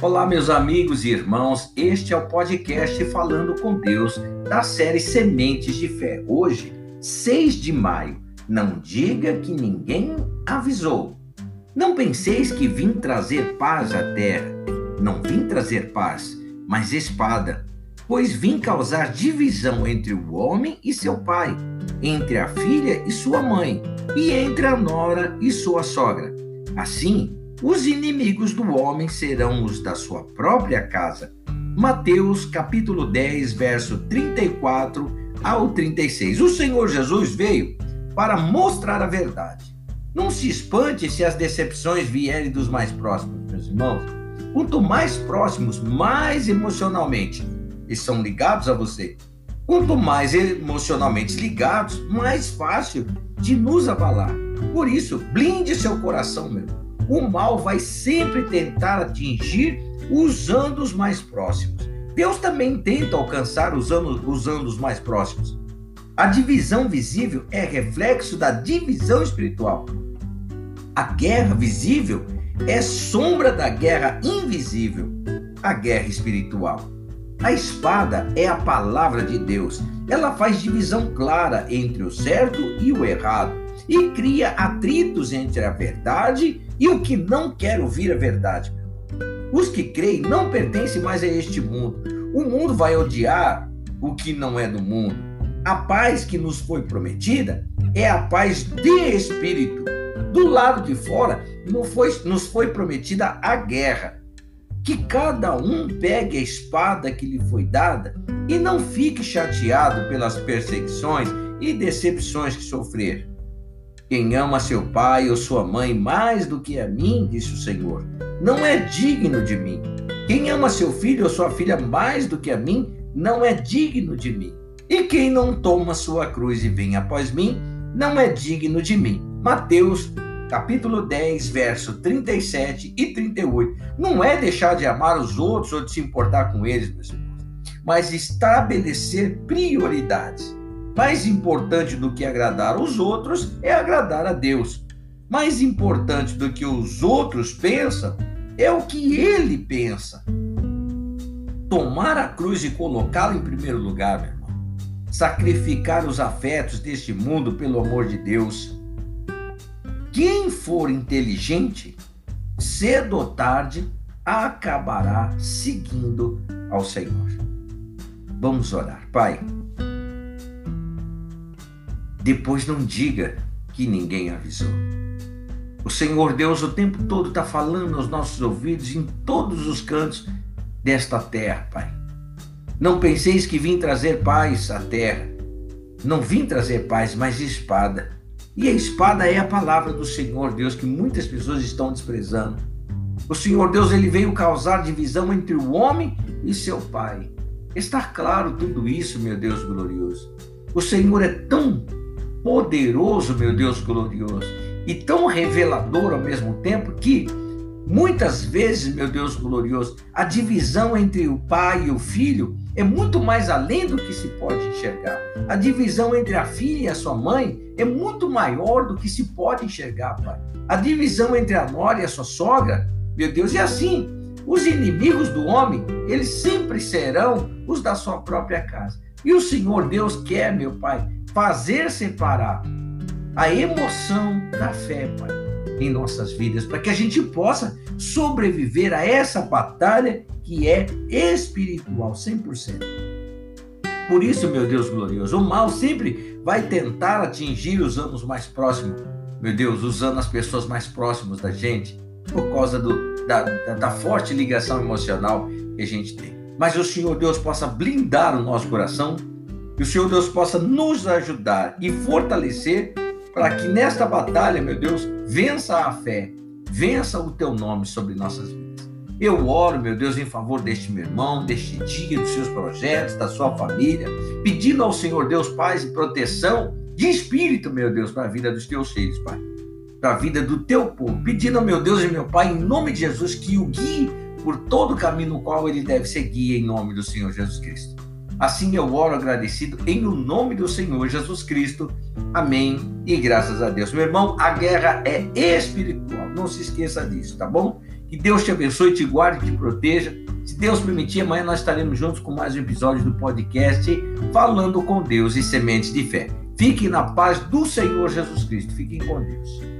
Olá, meus amigos e irmãos, este é o podcast Falando com Deus da série Sementes de Fé. Hoje, 6 de maio. Não diga que ninguém avisou. Não penseis que vim trazer paz à terra. Não vim trazer paz, mas espada, pois vim causar divisão entre o homem e seu pai, entre a filha e sua mãe, e entre a nora e sua sogra. Assim, os inimigos do homem serão os da sua própria casa. Mateus capítulo 10, verso 34 ao 36. O Senhor Jesus veio para mostrar a verdade. Não se espante se as decepções vierem dos mais próximos, meus irmãos. Quanto mais próximos, mais emocionalmente eles são ligados a você. Quanto mais emocionalmente ligados, mais fácil de nos abalar. Por isso, blinde seu coração, meu o mal vai sempre tentar atingir usando os mais próximos. Deus também tenta alcançar usando, usando os mais próximos. A divisão visível é reflexo da divisão espiritual. A guerra visível é sombra da guerra invisível, a guerra espiritual. A espada é a palavra de Deus. Ela faz divisão clara entre o certo e o errado e cria atritos entre a verdade e o que não quer ouvir a verdade. Os que creem não pertencem mais a este mundo. O mundo vai odiar o que não é do mundo. A paz que nos foi prometida é a paz de espírito. Do lado de fora foi, nos foi prometida a guerra. Que cada um pegue a espada que lhe foi dada e não fique chateado pelas perseguições e decepções que sofrer. Quem ama seu pai ou sua mãe mais do que a mim, disse o Senhor, não é digno de mim. Quem ama seu filho ou sua filha mais do que a mim, não é digno de mim. E quem não toma sua cruz e vem após mim, não é digno de mim. Mateus capítulo 10, verso 37 e 38. Não é deixar de amar os outros ou de se importar com eles, meus irmãos, mas estabelecer prioridades. Mais importante do que agradar os outros é agradar a Deus. Mais importante do que os outros pensam é o que ele pensa. Tomar a cruz e colocá-la em primeiro lugar, meu irmão. Sacrificar os afetos deste mundo pelo amor de Deus. Quem for inteligente, cedo ou tarde, acabará seguindo ao Senhor. Vamos orar. Pai, depois não diga que ninguém avisou. O Senhor Deus o tempo todo está falando aos nossos ouvidos em todos os cantos desta terra, Pai. Não penseis que vim trazer paz à terra. Não vim trazer paz, mas espada. E a espada é a palavra do Senhor Deus que muitas pessoas estão desprezando. O Senhor Deus ele veio causar divisão entre o homem e seu pai. Está claro tudo isso, meu Deus glorioso. O Senhor é tão poderoso, meu Deus glorioso, e tão revelador ao mesmo tempo que muitas vezes, meu Deus glorioso, a divisão entre o pai e o filho é muito mais além do que se pode enxergar. A divisão entre a filha e a sua mãe é muito maior do que se pode enxergar, pai. A divisão entre a nora e a sua sogra, meu Deus, é assim. Os inimigos do homem, eles sempre serão os da sua própria casa. E o Senhor Deus quer, meu Pai, fazer separar a emoção da fé, Pai, em nossas vidas, para que a gente possa sobreviver a essa batalha que é espiritual, 100%. Por isso, meu Deus glorioso, o mal sempre vai tentar atingir os anos mais próximos, meu Deus, usando as pessoas mais próximas da gente, por causa do, da, da, da forte ligação emocional que a gente tem. Mas o Senhor Deus possa blindar o nosso coração que o Senhor Deus possa nos ajudar e fortalecer para que nesta batalha, meu Deus, vença a fé, vença o teu nome sobre nossas vidas. Eu oro, meu Deus, em favor deste meu irmão, deste dia, dos seus projetos, da sua família, pedindo ao Senhor Deus paz e proteção de espírito, meu Deus, para a vida dos teus filhos, Pai, para a vida do teu povo, pedindo ao meu Deus e meu Pai, em nome de Jesus, que o guie por todo o caminho no qual ele deve seguir, em nome do Senhor Jesus Cristo. Assim eu oro agradecido em o nome do Senhor Jesus Cristo. Amém. E graças a Deus. Meu irmão, a guerra é espiritual. Não se esqueça disso, tá bom? Que Deus te abençoe, te guarde, te proteja. Se Deus permitir, amanhã nós estaremos juntos com mais um episódio do podcast Falando com Deus e Sementes de Fé. Fiquem na paz do Senhor Jesus Cristo. Fiquem com Deus.